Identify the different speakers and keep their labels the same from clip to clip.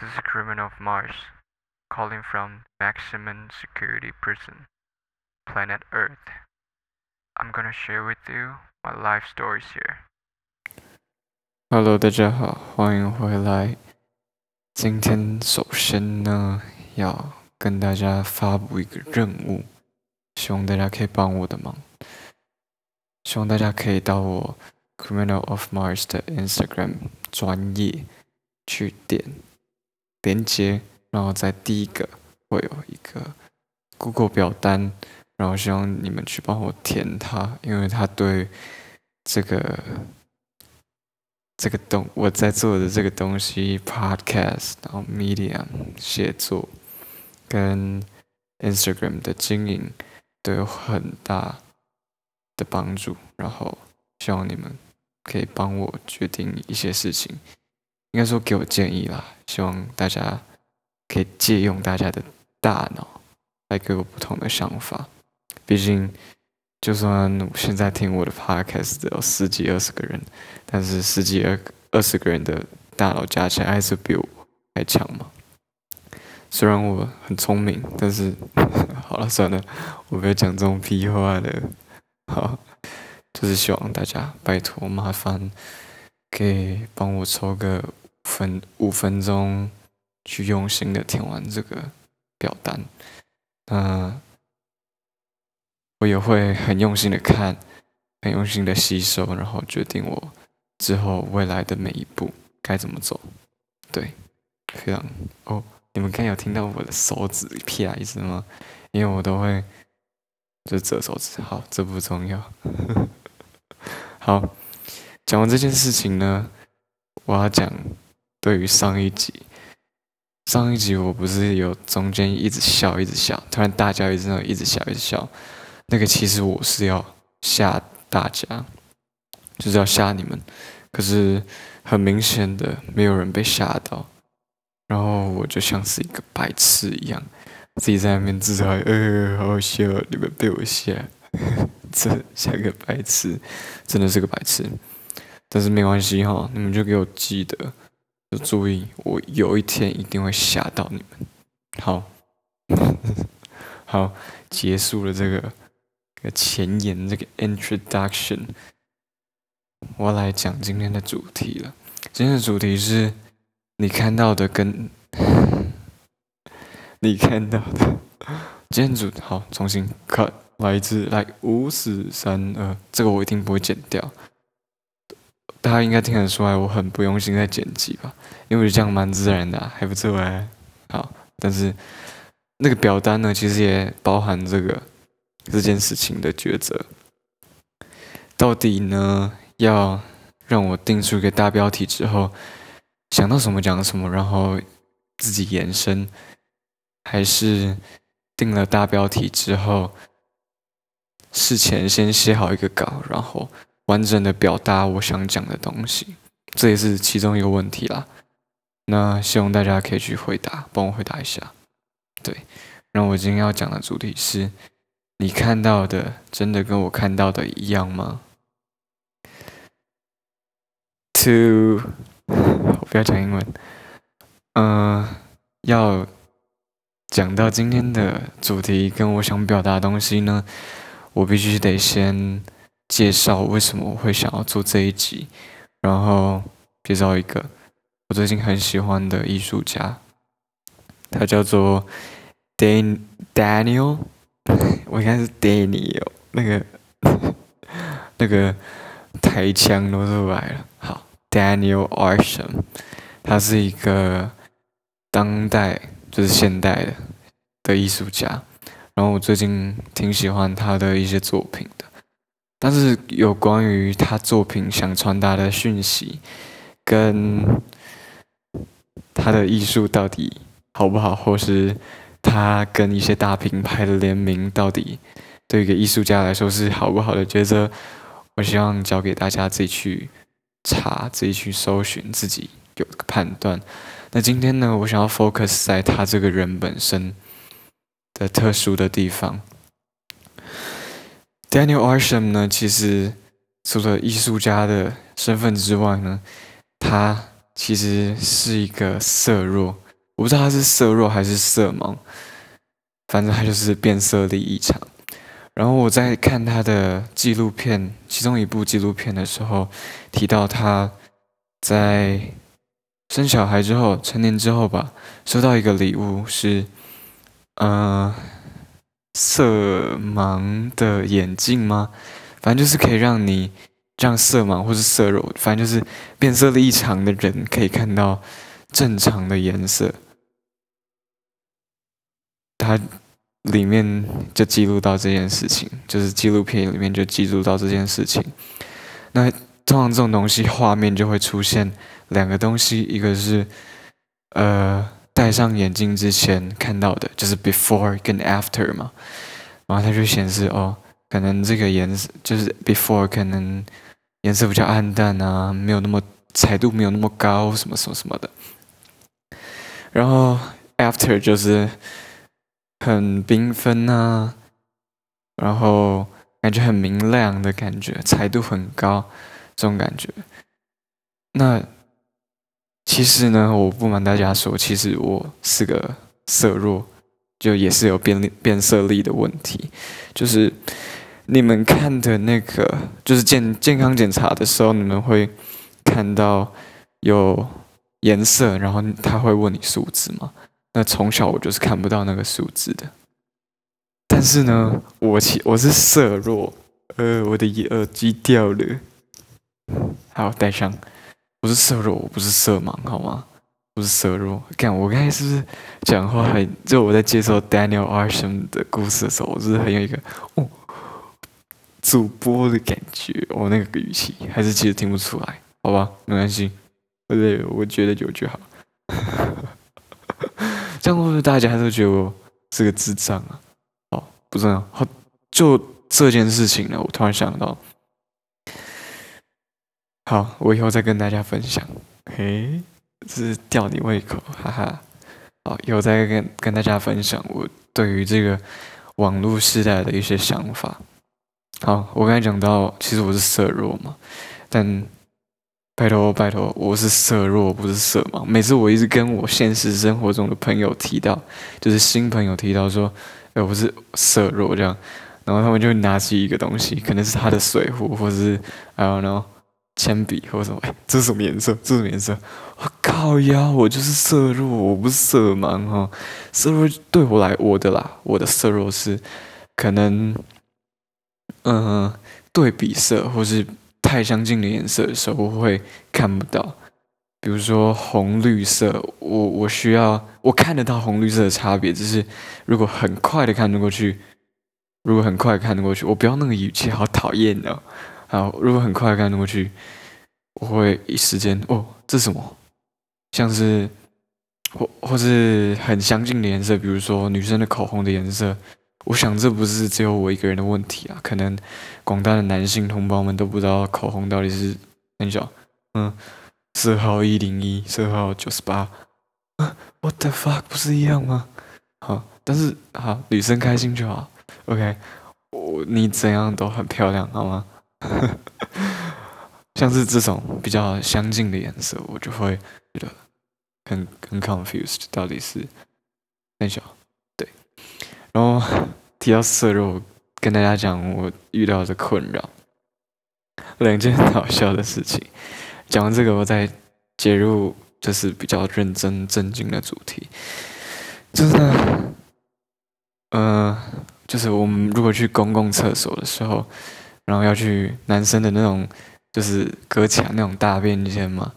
Speaker 1: This is criminal of Mars, calling from maximum security prison, planet Earth. I'm gonna share with you my life stories here.
Speaker 2: Hello，大家好，欢迎回来。今天首先呢，要跟大家发布一个任务，希望大家可以帮我的忙。希望大家可以到我 Criminal of Mars 的 Instagram 专业去点。连接，然后在第一个会有一个 Google 表单，然后希望你们去帮我填它，因为它对这个这个东我在做的这个东西 Podcast，然后 Medium 写作跟 Instagram 的经营都有很大的帮助，然后希望你们可以帮我决定一些事情。应该说给我建议啦，希望大家可以借用大家的大脑来给我不同的想法。毕竟，就算现在听我的 podcast 只有十几二十个人，但是十几二二十个人的大脑加起来还是比我还强嘛。虽然我很聪明，但是 好了算了，我不要讲这种屁话了。好，就是希望大家拜托麻烦。可以帮我抽个分五分钟，去用心的填完这个表单。那我也会很用心的看，很用心的吸收，然后决定我之后未来的每一步该怎么走。对，非常哦，你们刚有听到我的手指撇一声吗？因为我都会就折手指。好，这不重要。好。讲完这件事情呢，我要讲对于上一集，上一集我不是有中间一直笑一直笑，突然大叫一声，一直笑一直笑，那个其实我是要吓大家，就是要吓你们，可是很明显的没有人被吓到，然后我就像是一个白痴一样，自己在那边自嗨，呃，好好笑，你们被我吓，这像个白痴，真的是个白痴。但是没关系哈，你们就给我记得，就注意，我有一天一定会吓到你们。好，好，结束了这个个前言，这个 introduction，我来讲今天的主题了。今天的主题是你看到的跟 你看到的。今天主好，重新 cut，来一次，来五四三二，这个我一定不会剪掉。大家应该听得出来，我很不用心在剪辑吧？因为这样蛮自然的，还不错哎。好，但是那个表单呢，其实也包含这个这件事情的抉择。到底呢，要让我定出一个大标题之后，想到什么讲什么，然后自己延伸，还是定了大标题之后，事前先写好一个稿，然后。完整的表达我想讲的东西，这也是其中一个问题啦。那希望大家可以去回答，帮我回答一下。对，那我今天要讲的主题是：你看到的真的跟我看到的一样吗？To，不要讲英文。嗯，要讲到今天的主题跟我想表达的东西呢，我必须得先。介绍为什么我会想要做这一集，然后介绍一个我最近很喜欢的艺术家，他叫做 Dan Daniel，我应该是 Daniel，那个 那个台腔都出来了。好，Daniel Arsham，他是一个当代就是现代的的艺术家，然后我最近挺喜欢他的一些作品的。但是有关于他作品想传达的讯息，跟他的艺术到底好不好，或是他跟一些大品牌的联名到底对一个艺术家来说是好不好的，觉得我希望交给大家自己去查，自己去搜寻，自己有个判断。那今天呢，我想要 focus 在他这个人本身的特殊的地方。Daniel Arsham 呢，其实除了艺术家的身份之外呢，他其实是一个色弱，我不知道他是色弱还是色盲，反正他就是变色力异常。然后我在看他的纪录片，其中一部纪录片的时候，提到他在生小孩之后，成年之后吧，收到一个礼物是，呃，色盲的眼镜吗？反正就是可以让你让色盲或是色弱，反正就是变色力异常的人可以看到正常的颜色。它。里面就记录到这件事情，就是纪录片里面就记录到这件事情。那通常这种东西画面就会出现两个东西，一个是呃戴上眼镜之前看到的，就是 before 跟 after 嘛，然后它就显示哦，可能这个颜色就是 before 可能颜色比较暗淡啊，没有那么彩度没有那么高，什么什么什么的。然后 after 就是。很缤纷啊，然后感觉很明亮的感觉，彩度很高，这种感觉。那其实呢，我不瞒大家说，其实我是个色弱，就也是有变变色力的问题。就是你们看的那个，就是健健康检查的时候，你们会看到有颜色，然后他会问你数字吗？那从小我就是看不到那个数字的，但是呢，我其我是色弱，呃，我的耳机掉了，好戴上，不是色弱，我不是色盲，好吗？不是色弱。看我刚才是不是讲话很，就我在介绍 Daniel Arsham 的故事的时候，我是很有一个哦主播的感觉，我那个语气还是其实听不出来，好吧，没关系，对，我觉得有就好。这样会不会大家都觉得我是个智障啊？哦，不重要。好，就这件事情呢，我突然想到，好，我以后再跟大家分享。嘿，是吊你胃口，哈哈。好，以后再跟跟大家分享我对于这个网络时代的一些想法。好，我刚才讲到，其实我是色弱嘛，但。拜托拜托，我是色弱，不是色盲。每次我一直跟我现实生活中的朋友提到，就是新朋友提到说，哎，我是色弱这样，然后他们就会拿起一个东西，可能是他的水壶，或者是 I don't know 铅笔或什么。哎，这是什么颜色？这是什么颜色？我靠呀，我就是色弱，我不是色盲哈。色弱对我来，我的啦，我的色弱是可能，嗯，对比色或是。太相近的颜色的时候，我会看不到。比如说红绿色，我我需要我看得到红绿色的差别，就是如果很快的看得过去，如果很快看得过去，我不要那个语气，好讨厌哦。好，如果很快看过去，我会一时间哦，这什么？像是或或是很相近的颜色，比如说女生的口红的颜色。我想这不是只有我一个人的问题啊，可能广大的男性同胞们都不知道口红到底是很小，嗯，色号一零一，色号九十八，What the fuck，不是一样吗？好，但是好，女生开心就好，OK，我你怎样都很漂亮，好吗？呵 呵像是这种比较相近的颜色，我就会觉得很很 confused，到底是很小。对然后提到色弱，跟大家讲我遇到的困扰，两件很好笑的事情。讲完这个，我再接入就是比较认真正经的主题，就是呢，呃，就是我们如果去公共厕所的时候，然后要去男生的那种就是隔墙那种大便间嘛，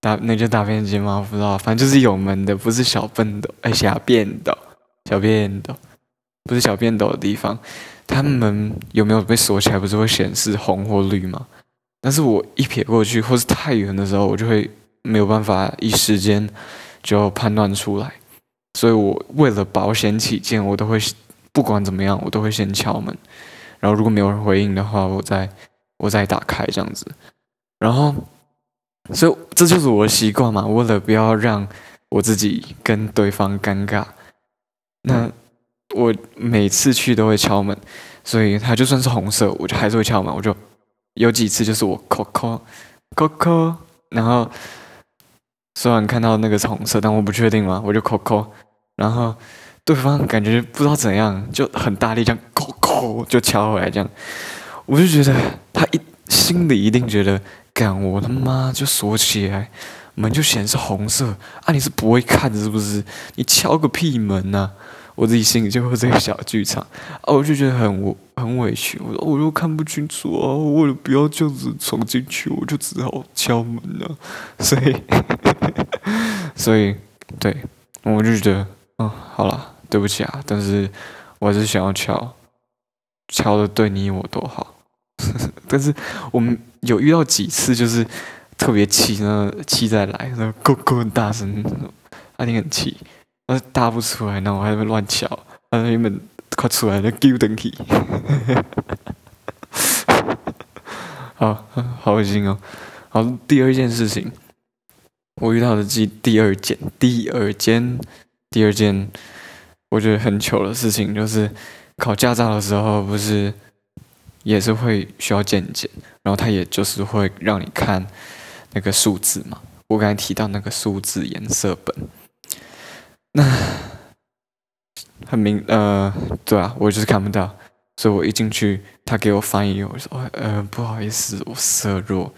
Speaker 2: 大那叫大便间吗？我不知道，反正就是有门的，不是小便斗，哎，小便斗。小便斗不是小便斗的地方，他们有没有被锁起来？不是会显示红或绿吗？但是我一瞥过去，或是太远的时候，我就会没有办法一时间就判断出来。所以我为了保险起见，我都会不管怎么样，我都会先敲门。然后如果没有人回应的话，我再我再打开这样子。然后，所以这就是我的习惯嘛。为了不要让我自己跟对方尴尬。那我每次去都会敲门，所以它就算是红色，我就还是会敲门。我就有几次就是我扣扣扣扣，然后虽然看到那个是红色，但我不确定嘛，我就扣扣，然后对方感觉不知道怎样，就很大力这样扣扣就敲回来，这样，我就觉得他一心里一定觉得，干我他妈就锁起来，门就显示红色啊，你是不会看是不是？你敲个屁门呐！我自己心里就会这个小剧场啊，我就觉得很很委屈。我说我又看不清楚啊，为了不要这样子闯进去，我就只好敲门了。所以，所以，对，我就觉得，嗯，好了，对不起啊，但是我还是想要敲，敲的对你我都好。但是我们有遇到几次，就是特别气，那气再来，那够够很大声，阿丁很气。我答不出来，然后我还在乱敲，然后，原本快出来了，丢登去，好好恶心哦。好，第二件事情，我遇到的第第二件、第二件、第二件，我觉得很糗的事情，就是考驾照的时候，不是也是会需要见检，然后他也就是会让你看那个数字嘛。我刚才提到那个数字颜色本。那很明呃，对啊，我就是看不到，所以我一进去，他给我翻译，我说呃不好意思，我色弱。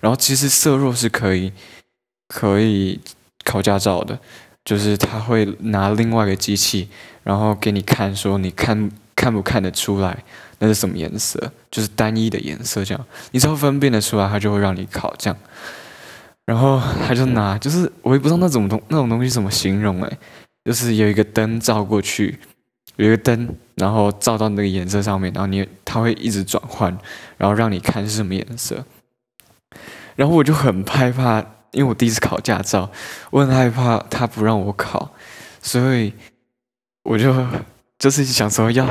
Speaker 2: 然后其实色弱是可以可以考驾照的，就是他会拿另外一个机器，然后给你看，说你看看不看得出来那是什么颜色，就是单一的颜色这样，你只要分辨得出来，他就会让你考这样。然后他就拿，就是我也不知道那种东那种东西怎么形容哎。就是有一个灯照过去，有一个灯，然后照到那个颜色上面，然后你它会一直转换，然后让你看是什么颜色。然后我就很害怕，因为我第一次考驾照，我很害怕他不让我考，所以我就就是想说要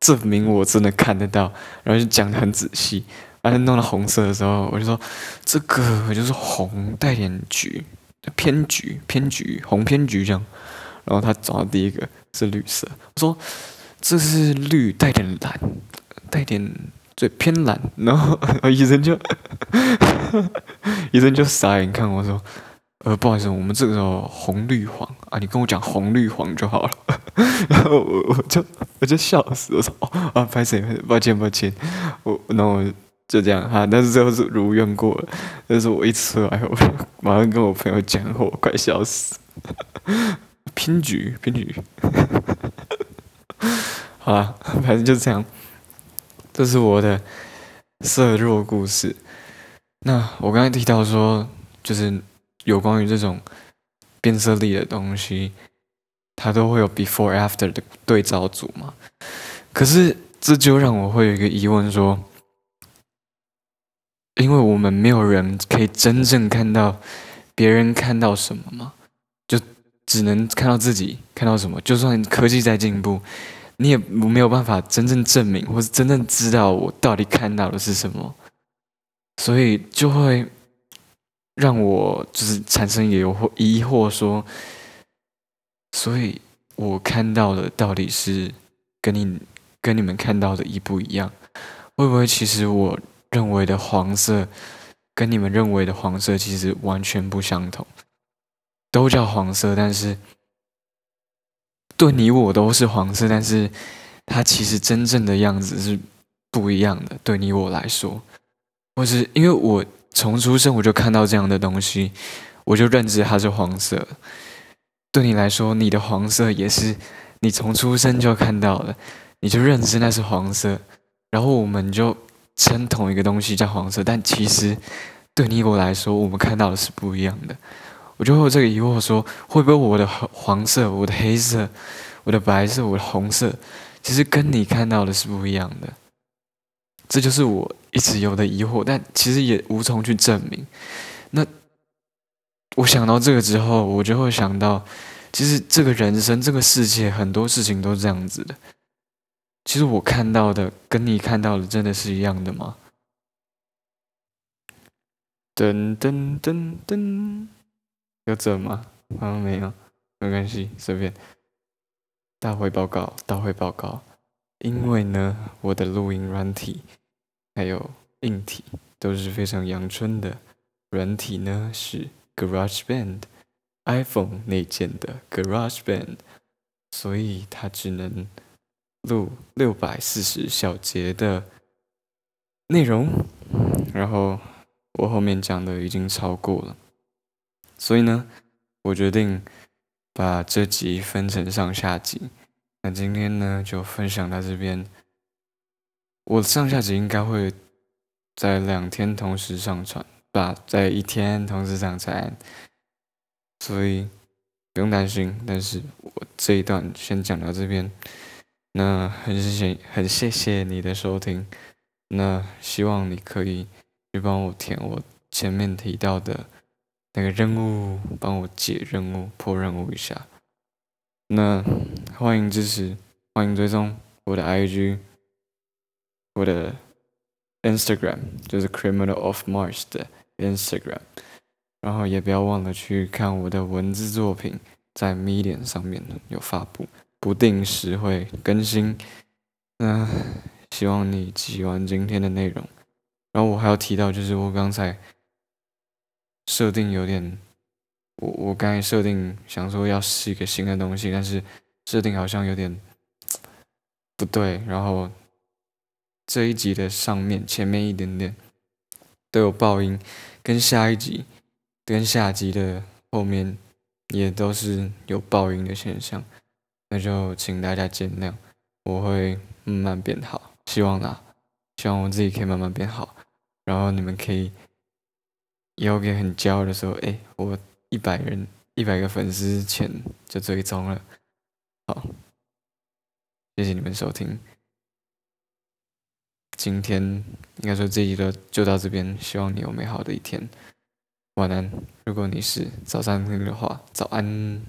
Speaker 2: 证明我真的看得到，然后就讲的很仔细。然后弄到红色的时候，我就说这个就是红带点橘，偏橘偏橘红偏橘这样。然后他找到第一个是绿色，我说这是绿带点蓝，带点最偏蓝。然后 医生就 医生就傻眼看我说，呃不好意思，我们这个红绿黄啊，你跟我讲红绿黄就好了。然后我我就我就笑死，我说哦啊，拍谁？抱歉抱歉，我那我就这样哈。但是最后是如愿过了。但是我一出来，我马上跟我朋友讲，我快笑死。偏局，偏局，好了，反正就是这样。这是我的色弱故事。那我刚才提到说，就是有关于这种变色力的东西，它都会有 before after 的对照组嘛。可是这就让我会有一个疑问说，因为我们没有人可以真正看到别人看到什么吗？只能看到自己看到什么，就算科技在进步，你也没有办法真正证明，或是真正知道我到底看到的是什么，所以就会让我就是产生疑惑，疑惑说，所以我看到的到底是跟你跟你们看到的一不一样？会不会其实我认为的黄色，跟你们认为的黄色其实完全不相同？都叫黄色，但是对你我都是黄色，但是它其实真正的样子是不一样的。对你我来说，或是因为我从出生我就看到这样的东西，我就认知它是黄色。对你来说，你的黄色也是你从出生就看到了，你就认知那是黄色，然后我们就称同一个东西叫黄色，但其实对你我来说，我们看到的是不一样的。我就会有这个疑惑：说会不会我的黄色、我的黑色、我的白色、我的红色，其实跟你看到的是不一样的？这就是我一直有的疑惑，但其实也无从去证明。那我想到这个之后，我就会想到，其实这个人生、这个世界，很多事情都是这样子的。其实我看到的跟你看到的真的是一样的吗？噔噔噔噔。有准吗？好像没有，没关系，随便。大会报告，大会报告。因为呢，我的录音软体还有硬体都是非常阳春的。软体呢是 GarageBand，iPhone 内建的 GarageBand，所以它只能录六百四十小节的内容，然后我后面讲的已经超过了，所以呢，我决定把这集分成上下集。那今天呢，就分享到这边。我上下集应该会在两天同时上传，不，在一天同时上传，所以不用担心。但是我这一段先讲到这边，那很谢谢，很谢谢你的收听。那希望你可以去帮我填我前面提到的那个任务，帮我解任务、破任务一下。那欢迎支持，欢迎追踪我的 IG。我的 Instagram 就是 Criminal of Mars 的 Instagram，然后也不要忘了去看我的文字作品，在 Medium 上面有发布，不定时会更新。那希望你喜欢今天的内容。然后我还要提到，就是我刚才设定有点，我我刚才设定想说要试一个新的东西，但是设定好像有点不对，然后。这一集的上面前面一点点都有爆音，跟下一集跟下集的后面也都是有爆音的现象，那就请大家见谅，我会慢慢变好，希望啦，希望我自己可以慢慢变好，然后你们可以以后可以很骄傲的时候，哎，我一百人一百个粉丝前就追踪了，好，谢谢你们收听。今天应该说这一集的就到这边，希望你有美好的一天，晚安。如果你是早上听的话，早安。